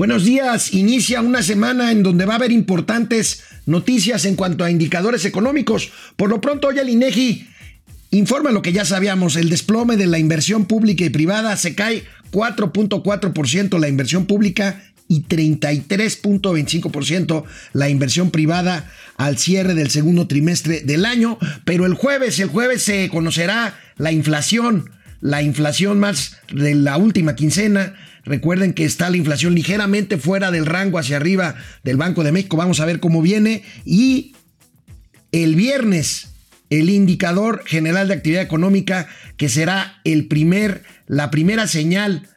Buenos días. Inicia una semana en donde va a haber importantes noticias en cuanto a indicadores económicos. Por lo pronto, hoy el INEGI informa lo que ya sabíamos. El desplome de la inversión pública y privada se cae 4.4% la inversión pública y 33.25% la inversión privada al cierre del segundo trimestre del año. Pero el jueves, el jueves se conocerá la inflación, la inflación más de la última quincena Recuerden que está la inflación ligeramente fuera del rango hacia arriba del Banco de México. Vamos a ver cómo viene. Y el viernes, el indicador general de actividad económica, que será el primer, la primera señal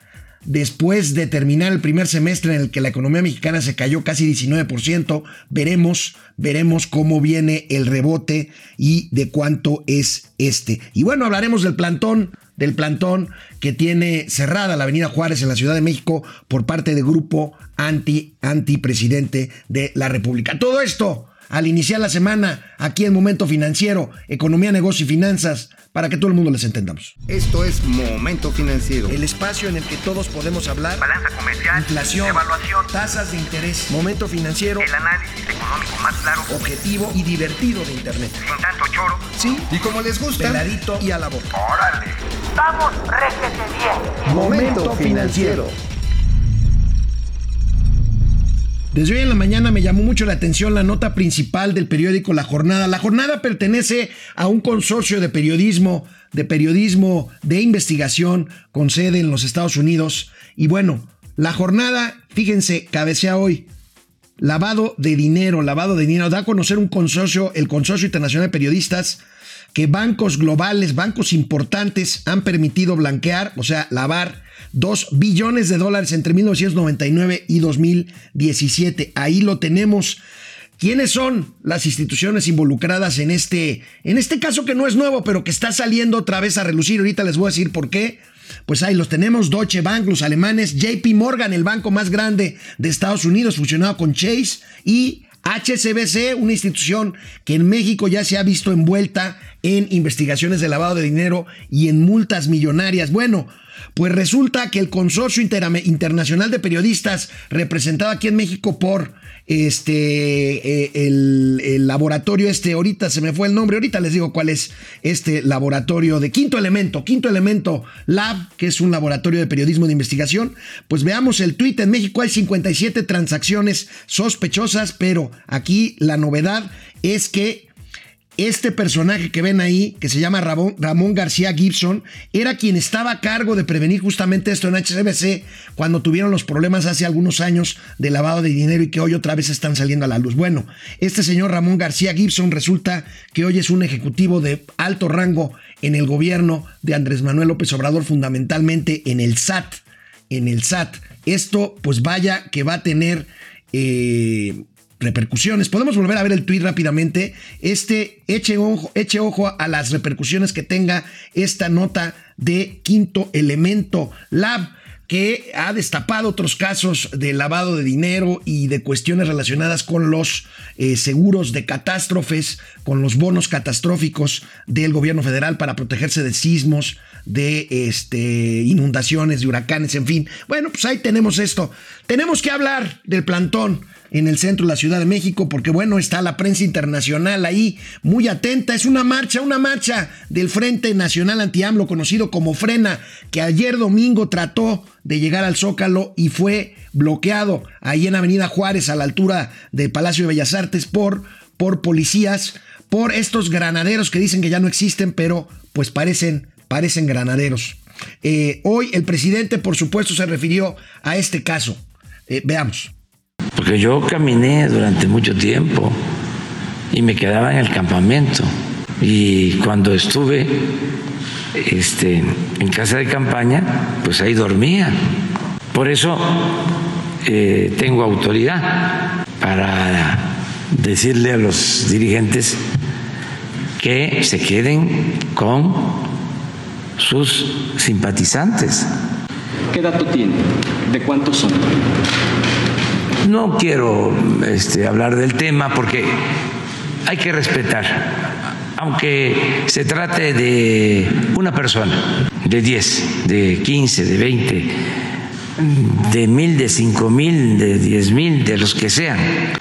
después de terminar el primer semestre en el que la economía mexicana se cayó casi 19%, veremos, veremos cómo viene el rebote y de cuánto es este. Y bueno, hablaremos del plantón del plantón que tiene cerrada la Avenida Juárez en la Ciudad de México por parte del grupo anti antipresidente de la República. Todo esto al iniciar la semana aquí en Momento Financiero, Economía, Negocio y Finanzas, para que todo el mundo les entendamos. Esto es Momento Financiero. El espacio en el que todos podemos hablar. Balanza comercial. Inflación. Evaluación. Tasas de interés. Momento Financiero. El análisis económico más claro. Objetivo y divertido de Internet. Sin tanto choro. Sí. Y como les gusta. Peladito y a la boca. Órale. Vamos, réjete bien. Momento Financiero. Desde hoy en la mañana me llamó mucho la atención la nota principal del periódico La Jornada. La Jornada pertenece a un consorcio de periodismo, de periodismo de investigación con sede en los Estados Unidos. Y bueno, La Jornada, fíjense, cabecea hoy. Lavado de dinero, lavado de dinero. Da a conocer un consorcio, el Consorcio Internacional de Periodistas, que bancos globales, bancos importantes han permitido blanquear, o sea, lavar 2 billones de dólares entre 1999 y 2017. Ahí lo tenemos. ¿Quiénes son las instituciones involucradas en este, en este caso que no es nuevo, pero que está saliendo otra vez a relucir? Ahorita les voy a decir por qué. Pues ahí los tenemos, Deutsche Bank, los alemanes, JP Morgan, el banco más grande de Estados Unidos, fusionado con Chase, y HCBC, una institución que en México ya se ha visto envuelta en investigaciones de lavado de dinero y en multas millonarias. Bueno, pues resulta que el Consorcio Internacional de Periodistas, representado aquí en México por este, eh, el, laboratorio este, ahorita se me fue el nombre, ahorita les digo cuál es este laboratorio de Quinto Elemento, Quinto Elemento Lab, que es un laboratorio de periodismo de investigación, pues veamos el tweet, en México hay 57 transacciones sospechosas, pero aquí la novedad es que este personaje que ven ahí, que se llama Ramón, García Gibson, era quien estaba a cargo de prevenir justamente esto en HCBC cuando tuvieron los problemas hace algunos años de lavado de dinero y que hoy otra vez están saliendo a la luz. Bueno, este señor Ramón García Gibson resulta que hoy es un ejecutivo de alto rango en el gobierno de Andrés Manuel López Obrador, fundamentalmente en el SAT. En el SAT. Esto, pues vaya que va a tener... Eh, repercusiones. Podemos volver a ver el tweet rápidamente. Este, eche ojo, eche ojo a las repercusiones que tenga esta nota de Quinto Elemento Lab que ha destapado otros casos de lavado de dinero y de cuestiones relacionadas con los eh, seguros de catástrofes, con los bonos catastróficos del gobierno federal para protegerse de sismos, de este, inundaciones, de huracanes, en fin. Bueno, pues ahí tenemos esto. Tenemos que hablar del plantón en el centro de la Ciudad de México, porque bueno, está la prensa internacional ahí muy atenta. Es una marcha, una marcha del Frente Nacional Anti-AMLO, conocido como Frena, que ayer domingo trató de llegar al Zócalo y fue bloqueado ahí en Avenida Juárez, a la altura del Palacio de Bellas Artes, por, por policías, por estos granaderos que dicen que ya no existen, pero pues parecen, parecen granaderos. Eh, hoy el presidente, por supuesto, se refirió a este caso. Eh, veamos. Porque yo caminé durante mucho tiempo y me quedaba en el campamento. Y cuando estuve este, en casa de campaña, pues ahí dormía. Por eso eh, tengo autoridad para decirle a los dirigentes que se queden con sus simpatizantes. ¿Qué dato tiene? ¿De cuántos son? No quiero este, hablar del tema porque hay que respetar, aunque se trate de una persona, de 10, de 15, de 20, de mil, de cinco mil, de diez mil, de los que sean.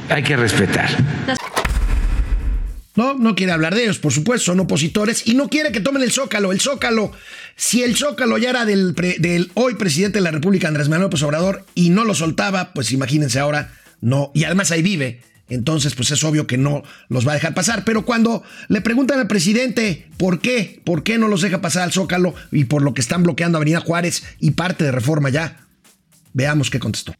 Hay que respetar. No, no quiere hablar de ellos, por supuesto, son opositores y no quiere que tomen el Zócalo. El Zócalo, si el Zócalo ya era del, hoy presidente de la República, Andrés Manuel López Obrador, y no lo soltaba, pues imagínense ahora, no, y además ahí vive. Entonces, pues es obvio que no los va a dejar pasar. Pero cuando le preguntan al presidente por qué, por qué no los deja pasar al Zócalo y por lo que están bloqueando Avenida Juárez y parte de Reforma ya, veamos qué contestó.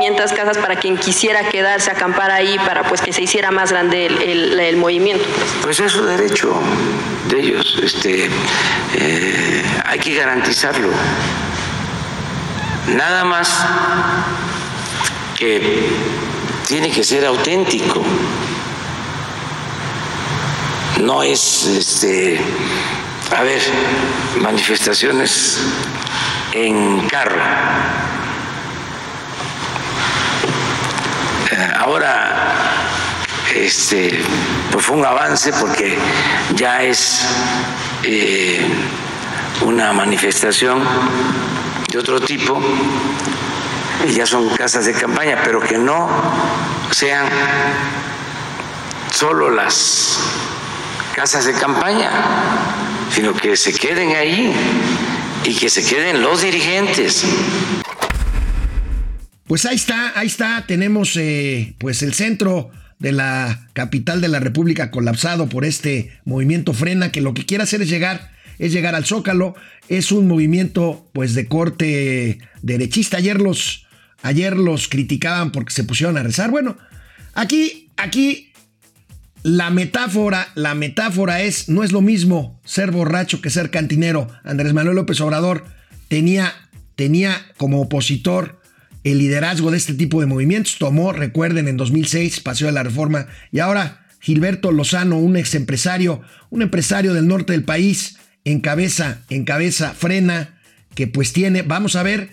500 casas para quien quisiera quedarse acampar ahí para pues que se hiciera más grande el movimiento. Pues es su derecho de ellos, este, eh, hay que garantizarlo. Nada más que tiene que ser auténtico. No es, este, a ver, manifestaciones en carro. Ahora este, pues fue un avance porque ya es eh, una manifestación de otro tipo y ya son casas de campaña, pero que no sean solo las casas de campaña, sino que se queden ahí y que se queden los dirigentes. Pues ahí está, ahí está, tenemos eh, pues el centro de la capital de la República colapsado por este movimiento frena que lo que quiere hacer es llegar es llegar al Zócalo, es un movimiento pues de corte derechista. Ayer los ayer los criticaban porque se pusieron a rezar. Bueno, aquí aquí la metáfora, la metáfora es no es lo mismo ser borracho que ser cantinero. Andrés Manuel López Obrador tenía tenía como opositor el liderazgo de este tipo de movimientos. Tomó, recuerden, en 2006, Paseo de la Reforma. Y ahora Gilberto Lozano, un ex empresario, un empresario del norte del país, encabeza, encabeza, frena, que pues tiene, vamos a ver,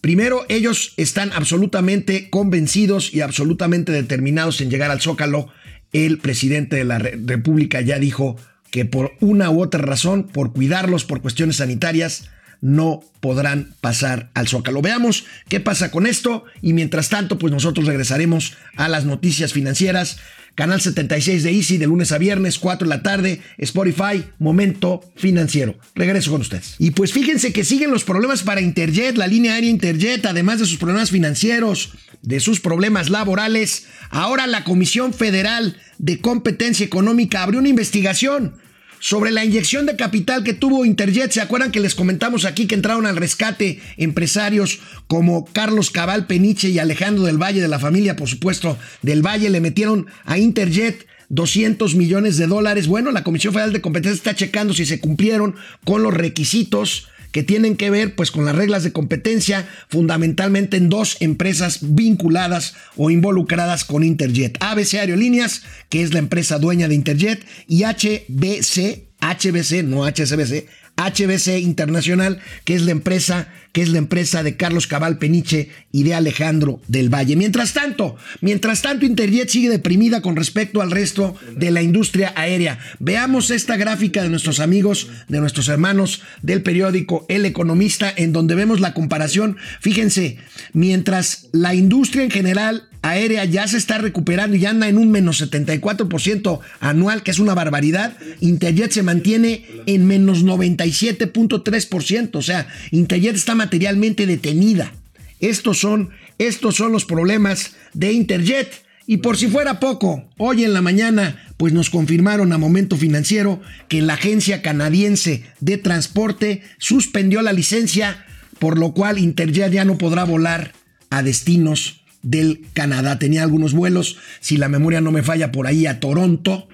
primero ellos están absolutamente convencidos y absolutamente determinados en llegar al Zócalo. El presidente de la República ya dijo que por una u otra razón, por cuidarlos, por cuestiones sanitarias, no podrán pasar al Zócalo. Veamos qué pasa con esto y mientras tanto, pues nosotros regresaremos a las noticias financieras. Canal 76 de Easy de lunes a viernes, 4 de la tarde, Spotify, Momento Financiero. Regreso con ustedes. Y pues fíjense que siguen los problemas para Interjet, la línea aérea Interjet, además de sus problemas financieros, de sus problemas laborales. Ahora la Comisión Federal de Competencia Económica abrió una investigación sobre la inyección de capital que tuvo Interjet. ¿Se acuerdan que les comentamos aquí que entraron al rescate empresarios como Carlos Cabal Peniche y Alejandro del Valle, de la familia, por supuesto, del Valle? Le metieron a Interjet 200 millones de dólares. Bueno, la Comisión Federal de Competencia está checando si se cumplieron con los requisitos que tienen que ver pues con las reglas de competencia fundamentalmente en dos empresas vinculadas o involucradas con Interjet. ABC Aerolíneas, que es la empresa dueña de Interjet, y HBC, HBC, no HSBC, HBC Internacional, que es la empresa, que es la empresa de Carlos Cabal Peniche y de Alejandro del Valle. Mientras tanto, mientras tanto, Interjet sigue deprimida con respecto al resto de la industria aérea. Veamos esta gráfica de nuestros amigos, de nuestros hermanos del periódico El Economista, en donde vemos la comparación. Fíjense, mientras la industria en general aérea ya se está recuperando y anda en un menos 74% anual, que es una barbaridad. Interjet se mantiene en menos 97.3%, o sea, Interjet está materialmente detenida. Estos son, estos son los problemas de Interjet. Y por si fuera poco, hoy en la mañana, pues nos confirmaron a Momento Financiero que la agencia canadiense de transporte suspendió la licencia, por lo cual Interjet ya no podrá volar a destinos del Canadá. Tenía algunos vuelos, si la memoria no me falla, por ahí a Toronto,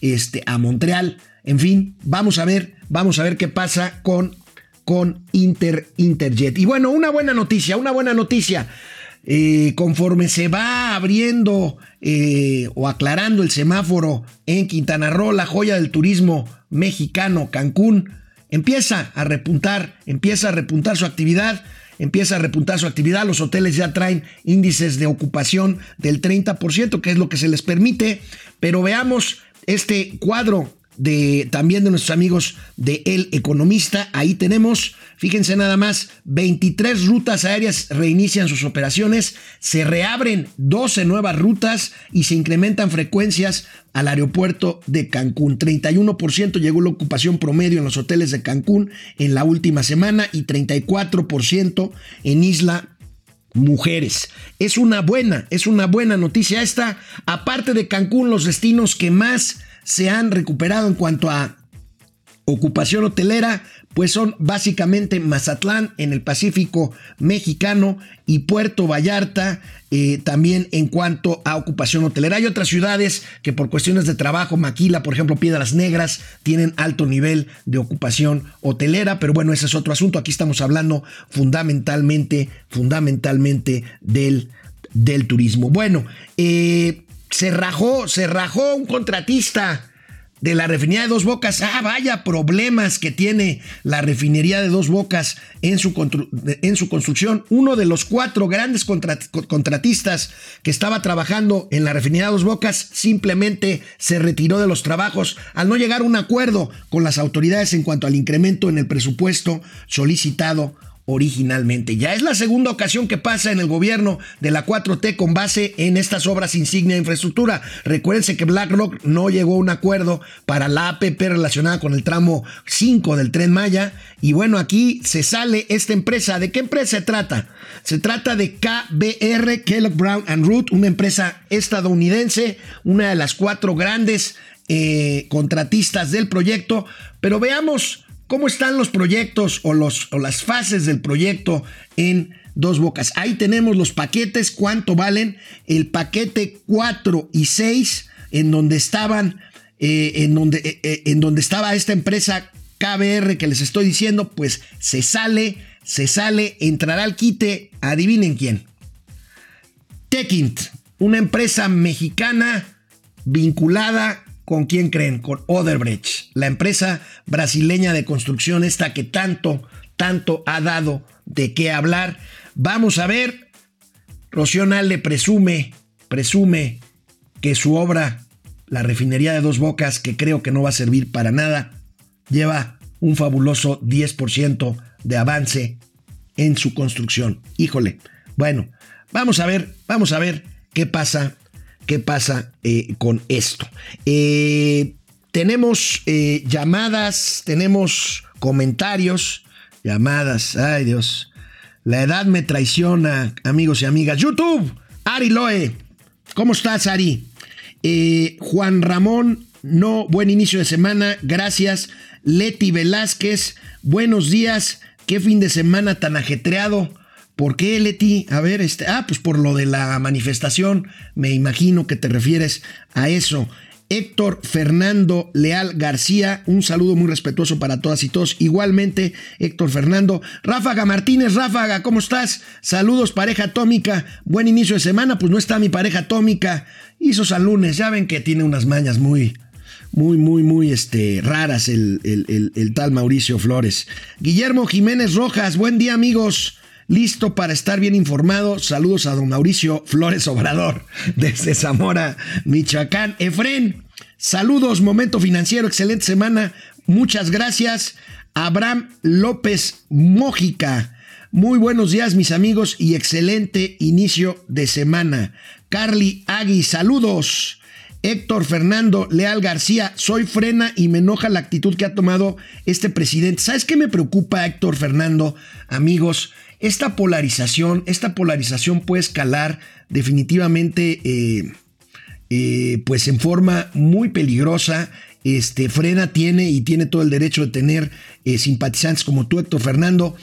este, a Montreal. En fin, vamos a ver, vamos a ver qué pasa con, con Inter, Interjet. Y bueno, una buena noticia, una buena noticia. Eh, conforme se va abriendo eh, o aclarando el semáforo en Quintana Roo, la joya del turismo mexicano, Cancún, empieza a repuntar, empieza a repuntar su actividad empieza a repuntar su actividad. Los hoteles ya traen índices de ocupación del 30%, que es lo que se les permite. Pero veamos este cuadro de también de nuestros amigos de El Economista. Ahí tenemos, fíjense nada más, 23 rutas aéreas reinician sus operaciones, se reabren 12 nuevas rutas y se incrementan frecuencias al aeropuerto de Cancún. 31% llegó la ocupación promedio en los hoteles de Cancún en la última semana y 34% en Isla mujeres. Es una buena, es una buena noticia esta. Aparte de Cancún, los destinos que más se han recuperado en cuanto a ocupación hotelera, pues son básicamente Mazatlán en el Pacífico mexicano y Puerto Vallarta eh, también en cuanto a ocupación hotelera. Hay otras ciudades que por cuestiones de trabajo, Maquila, por ejemplo, Piedras Negras, tienen alto nivel de ocupación hotelera, pero bueno, ese es otro asunto. Aquí estamos hablando fundamentalmente, fundamentalmente del, del turismo. Bueno, eh, se rajó, se rajó un contratista de la refinería de Dos Bocas. Ah, vaya problemas que tiene la refinería de Dos Bocas en su, en su construcción. Uno de los cuatro grandes contratistas que estaba trabajando en la refinería de Dos Bocas simplemente se retiró de los trabajos al no llegar a un acuerdo con las autoridades en cuanto al incremento en el presupuesto solicitado originalmente. Ya es la segunda ocasión que pasa en el gobierno de la 4T con base en estas obras insignia de infraestructura. Recuérdense que BlackRock no llegó a un acuerdo para la APP relacionada con el tramo 5 del tren Maya. Y bueno, aquí se sale esta empresa. ¿De qué empresa se trata? Se trata de KBR, Kellogg Brown and Root, una empresa estadounidense, una de las cuatro grandes eh, contratistas del proyecto. Pero veamos ¿Cómo están los proyectos o, los, o las fases del proyecto en Dos Bocas? Ahí tenemos los paquetes, cuánto valen. El paquete 4 y 6, en donde estaban, eh, en, donde, eh, eh, en donde estaba esta empresa KBR que les estoy diciendo, pues se sale, se sale, entrará al quite, adivinen quién. Techint, una empresa mexicana vinculada ¿Con quién creen? Con Oderbrecht, la empresa brasileña de construcción esta que tanto, tanto ha dado de qué hablar. Vamos a ver, Rocío le presume, presume que su obra, la refinería de dos bocas, que creo que no va a servir para nada, lleva un fabuloso 10% de avance en su construcción. Híjole, bueno, vamos a ver, vamos a ver qué pasa qué pasa eh, con esto. Eh, tenemos eh, llamadas, tenemos comentarios, llamadas, ay Dios. La edad me traiciona, amigos y amigas. YouTube, Ari Loe. ¿Cómo estás, Ari? Juan Ramón, no, buen inicio de semana, gracias. Leti Velázquez, buenos días. Qué fin de semana tan ajetreado. ¿Por qué, Leti? A ver, este, ah, pues por lo de la manifestación, me imagino que te refieres a eso. Héctor Fernando Leal García, un saludo muy respetuoso para todas y todos. Igualmente, Héctor Fernando. Ráfaga Martínez, Ráfaga, ¿cómo estás? Saludos, pareja atómica. Buen inicio de semana, pues no está mi pareja atómica. Hizo San Lunes, ya ven que tiene unas mañas muy, muy, muy, muy este, raras el, el, el tal Mauricio Flores. Guillermo Jiménez Rojas, buen día amigos listo para estar bien informado. Saludos a don Mauricio Flores Obrador desde Zamora, Michoacán. Efren, saludos, momento financiero, excelente semana. Muchas gracias. Abraham López Mójica. Muy buenos días, mis amigos, y excelente inicio de semana. Carly Agui, saludos. Héctor Fernando Leal García, soy frena y me enoja la actitud que ha tomado este presidente. ¿Sabes qué me preocupa, Héctor Fernando? Amigos, esta polarización, esta polarización puede escalar definitivamente eh, eh, pues en forma muy peligrosa. Este, Frena tiene y tiene todo el derecho de tener eh, simpatizantes como tú, Héctor Fernando.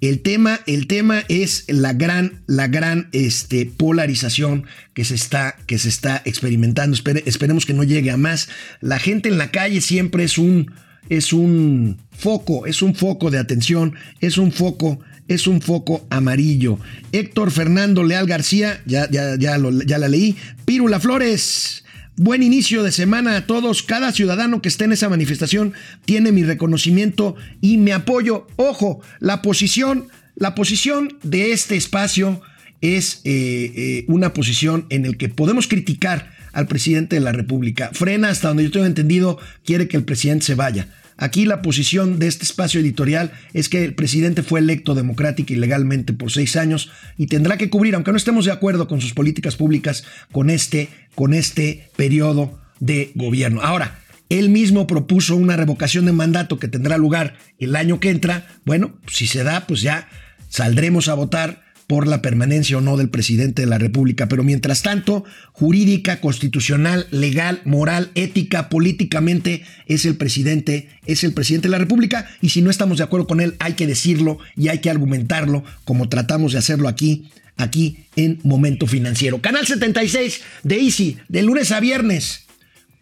El tema, el tema es la gran, la gran este, polarización que se está, que se está experimentando. esperemos que no llegue a más. La gente en la calle siempre es un, es un foco, es un foco de atención, es un foco es un foco amarillo. Héctor Fernando Leal García, ya, ya, ya, la leí. Pírula Flores. Buen inicio de semana a todos. Cada ciudadano que esté en esa manifestación tiene mi reconocimiento y mi apoyo. Ojo, la posición, la posición de este espacio es eh, eh, una posición en el que podemos criticar al presidente de la República. Frena, hasta donde yo tengo entendido, quiere que el presidente se vaya. Aquí la posición de este espacio editorial es que el presidente fue electo democrática y legalmente por seis años y tendrá que cubrir, aunque no estemos de acuerdo con sus políticas públicas, con este, con este periodo de gobierno. Ahora, él mismo propuso una revocación de mandato que tendrá lugar el año que entra. Bueno, si se da, pues ya saldremos a votar por la permanencia o no del presidente de la República. Pero mientras tanto, jurídica, constitucional, legal, moral, ética, políticamente, es el presidente, es el presidente de la República. Y si no estamos de acuerdo con él, hay que decirlo y hay que argumentarlo como tratamos de hacerlo aquí, aquí en Momento Financiero. Canal 76 de Easy, de lunes a viernes,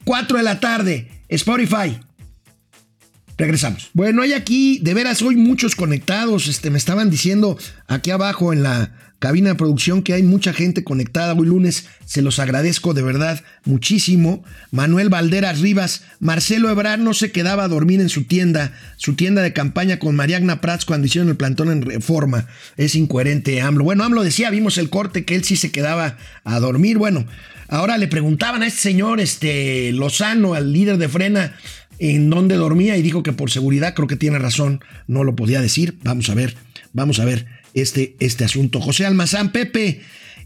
4 de la tarde, Spotify. Regresamos. Bueno, hay aquí, de veras, hoy muchos conectados. Este, me estaban diciendo aquí abajo en la cabina de producción que hay mucha gente conectada hoy lunes. Se los agradezco de verdad muchísimo. Manuel Valderas Rivas, Marcelo Ebrard no se quedaba a dormir en su tienda, su tienda de campaña con Mariagna Prats cuando hicieron el plantón en reforma. Es incoherente AMLO. Bueno, AMLO decía, vimos el corte, que él sí se quedaba a dormir. Bueno, ahora le preguntaban a este señor, este Lozano, al líder de Frena, en dónde dormía y dijo que por seguridad creo que tiene razón, no lo podía decir. Vamos a ver, vamos a ver este, este asunto. José Almazán, Pepe,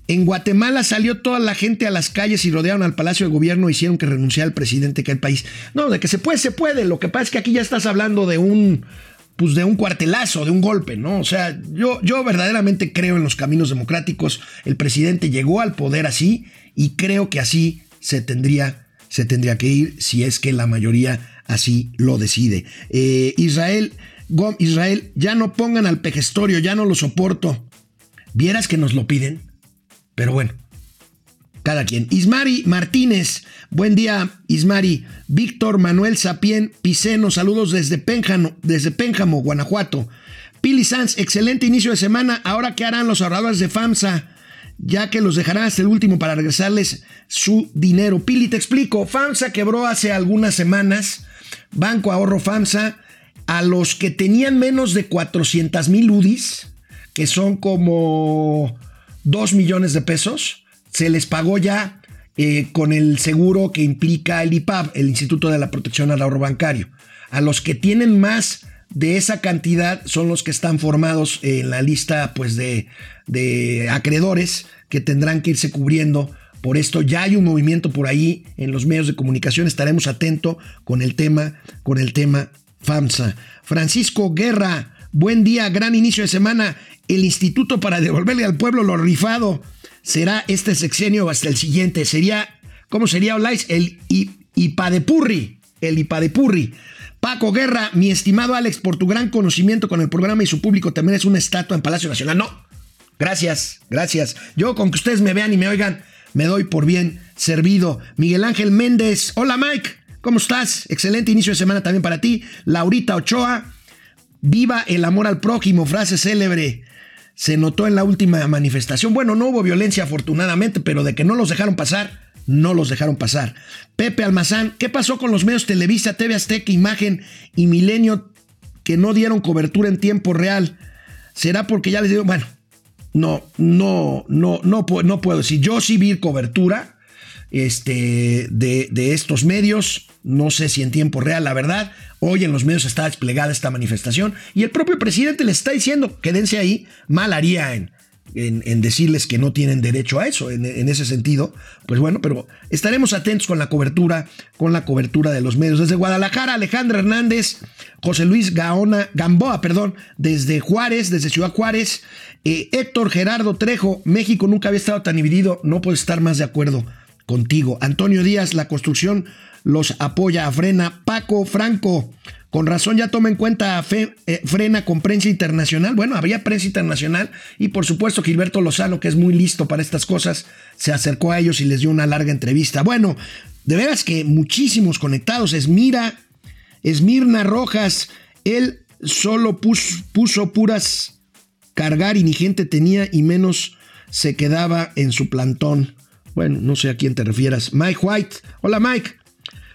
en Guatemala salió toda la gente a las calles y rodearon al Palacio de Gobierno, hicieron que renunciara el presidente que el país. No, de que se puede, se puede. Lo que pasa es que aquí ya estás hablando de un pues de un cuartelazo, de un golpe, ¿no? O sea, yo, yo verdaderamente creo en los caminos democráticos. El presidente llegó al poder así y creo que así se tendría, se tendría que ir si es que la mayoría así lo decide. Eh, Israel, Israel, ya no pongan al pejestorio, ya no lo soporto. Vieras que nos lo piden, pero bueno, cada quien. Ismari Martínez, buen día, Ismari. Víctor Manuel Sapien Piceno, saludos desde Pénjamo, desde Pénjamo, Guanajuato. Pili Sanz, excelente inicio de semana. Ahora, ¿qué harán los ahorradores de FAMSA? Ya que los dejarán hasta el último para regresarles su dinero. Pili, te explico. FAMSA quebró hace algunas semanas Banco Ahorro FAMSA, a los que tenían menos de 400 mil UDIs, que son como 2 millones de pesos, se les pagó ya eh, con el seguro que implica el IPAB, el Instituto de la Protección al Ahorro Bancario. A los que tienen más de esa cantidad son los que están formados en la lista pues, de, de acreedores que tendrán que irse cubriendo por esto ya hay un movimiento por ahí en los medios de comunicación. Estaremos atentos con el tema, con el tema FAMSA. Francisco Guerra, buen día, gran inicio de semana. El Instituto para devolverle al pueblo lo rifado será este sexenio hasta el siguiente. Sería, ¿cómo sería Olais? El IPADEPURRI. El IPADEPURRI. Paco Guerra, mi estimado Alex, por tu gran conocimiento con el programa y su público, también es una estatua en Palacio Nacional. No, gracias, gracias. Yo con que ustedes me vean y me oigan, me doy por bien servido. Miguel Ángel Méndez, hola Mike, ¿cómo estás? Excelente inicio de semana también para ti. Laurita Ochoa, viva el amor al prójimo, frase célebre. Se notó en la última manifestación. Bueno, no hubo violencia afortunadamente, pero de que no los dejaron pasar, no los dejaron pasar. Pepe Almazán, ¿qué pasó con los medios Televisa, TV Azteca, Imagen y Milenio que no dieron cobertura en tiempo real? ¿Será porque ya les digo, bueno, no, no, no, no, no puedo decir. Yo sí vi cobertura este, de, de, estos medios. No sé si en tiempo real, la verdad. Hoy en los medios está desplegada esta manifestación y el propio presidente le está diciendo, quédense ahí, mal haría en, en, decirles que no tienen derecho a eso, en, ese sentido. Pues bueno, pero estaremos atentos con la cobertura, con la cobertura de los medios. Desde Guadalajara, Alejandra Hernández, José Luis Gaona, Gamboa, perdón, desde Juárez, desde Ciudad Juárez, eh, Héctor Gerardo Trejo, México nunca había estado tan dividido, no puedo estar más de acuerdo contigo. Antonio Díaz, la construcción los apoya Frena. Paco Franco, con razón ya toma en cuenta a eh, Frena con prensa internacional. Bueno, había prensa internacional y por supuesto Gilberto Lozano, que es muy listo para estas cosas, se acercó a ellos y les dio una larga entrevista. Bueno, de veras que muchísimos conectados. Esmira, Esmirna Rojas, él solo puso puras cargar y ni gente tenía y menos se quedaba en su plantón. Bueno, no sé a quién te refieras. Mike White. Hola Mike.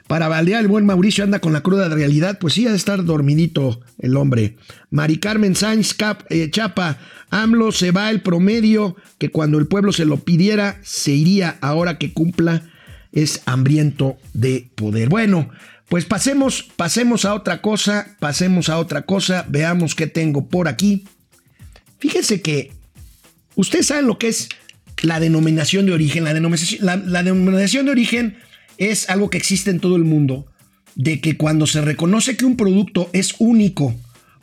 Para baldear el buen Mauricio anda con la cruda realidad. Pues sí, ha de estar dormidito el hombre. Mari Carmen Sainz Cap, eh, Chapa. AMLO se va el promedio que cuando el pueblo se lo pidiera se iría ahora que cumpla es hambriento de poder. Bueno, pues pasemos, pasemos a otra cosa, pasemos a otra cosa, veamos qué tengo por aquí. Fíjense que ustedes saben lo que es la denominación de origen. La denominación, la denominación de origen es algo que existe en todo el mundo, de que cuando se reconoce que un producto es único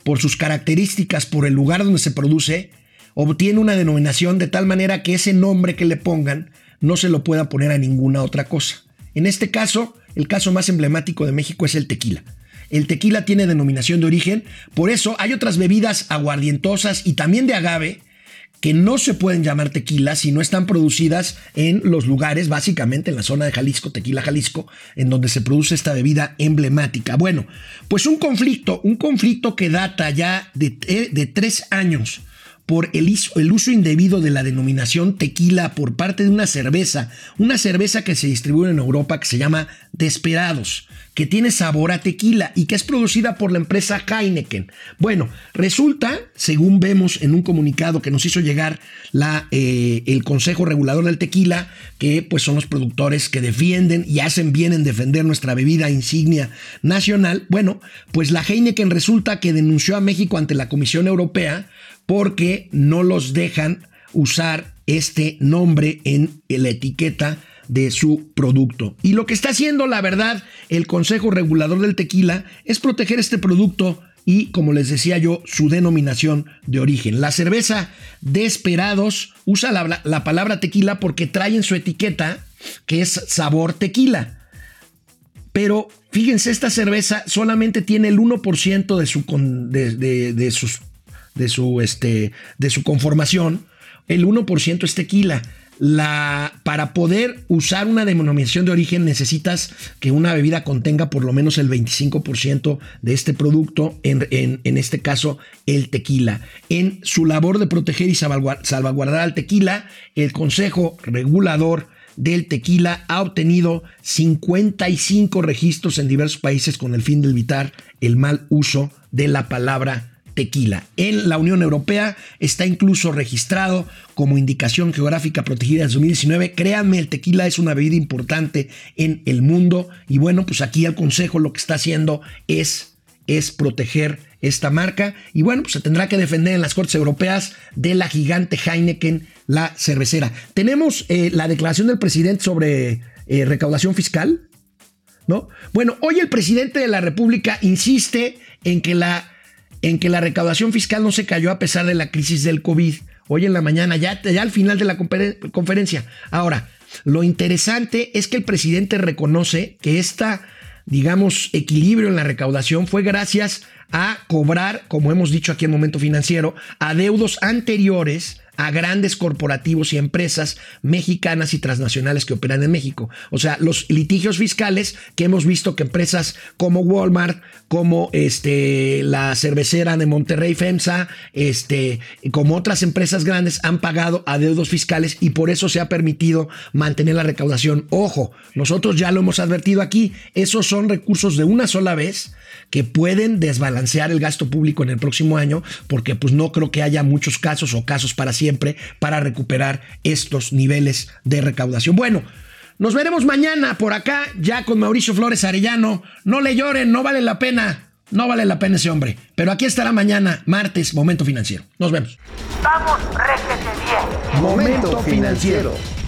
por sus características, por el lugar donde se produce, obtiene una denominación de tal manera que ese nombre que le pongan no se lo pueda poner a ninguna otra cosa. En este caso, el caso más emblemático de México es el tequila. El tequila tiene denominación de origen, por eso hay otras bebidas aguardientosas y también de agave que no se pueden llamar tequila si no están producidas en los lugares, básicamente en la zona de Jalisco, Tequila Jalisco, en donde se produce esta bebida emblemática. Bueno, pues un conflicto, un conflicto que data ya de, eh, tres años por el, uso indebido de la denominación tequila por parte de una cerveza, una cerveza que se distribuye en Europa que se llama Desperados, que tiene sabor a tequila y que es producida por la empresa Heineken. Bueno, resulta, según vemos en un comunicado que nos hizo llegar la, eh, el Consejo Regulador del Tequila, que pues son los productores que defienden y hacen bien en defender nuestra bebida insignia nacional, bueno, pues la Heineken resulta que denunció a México ante la Comisión Europea porque no los dejan usar este nombre en la etiqueta de su producto. Y lo que está haciendo, la verdad, el Consejo Regulador del Tequila es proteger este producto y, como les decía yo, su denominación de origen. La cerveza Desperados usa la, la palabra tequila porque trae en su etiqueta que es sabor tequila. Pero fíjense, esta cerveza solamente tiene el 1% de, su, de, de sus de su, este, de su conformación, el 1% es tequila. Para poder usar una denominación de origen necesitas que una bebida contenga por lo menos el 25% de este producto, en, en, este caso el tequila. En su labor de proteger y salvaguardar al tequila, el Consejo Regulador del Tequila ha obtenido 55 registros en diversos países con el fin de evitar el mal uso de la palabra tequila. En la Unión Europea está incluso registrado como indicación geográfica protegida en 2019. Créanme, el tequila es una bebida importante en el mundo y bueno, pues aquí el Consejo lo que está haciendo es, es proteger esta marca y bueno, pues se tendrá que defender en las Cortes Europeas de la gigante Heineken, la cervecera. Tenemos eh, la declaración del presidente sobre eh, recaudación fiscal. ¿No? Bueno, hoy el presidente de la República insiste en que la en que la recaudación fiscal no se cayó a pesar de la crisis del COVID. Hoy en la mañana, ya, al final de la conferencia. Ahora, lo interesante es que el presidente reconoce que esta, digamos, equilibrio en la recaudación fue gracias a cobrar, como hemos dicho aquí en Momento Financiero, a deudos anteriores a grandes corporativos y empresas mexicanas y transnacionales que operan en México. O sea, los litigios fiscales que hemos visto que empresas como Walmart, como este, la cervecera de Monterrey FEMSA, este, como otras empresas grandes han pagado a deudos fiscales y por eso se ha permitido mantener la recaudación. Ojo, nosotros ya lo hemos advertido aquí, esos son recursos de una sola vez que pueden desbalancear el gasto público en el próximo año, porque pues no creo que haya muchos casos o casos para siempre para recuperar estos niveles de recaudación. Bueno, nos veremos mañana por acá, ya con Mauricio Flores Arellano. No le lloren, no vale la pena. No vale la pena ese hombre. Pero aquí estará mañana, martes, Momento Financiero. Nos vemos. Vamos, réjete bien. Momento Financiero.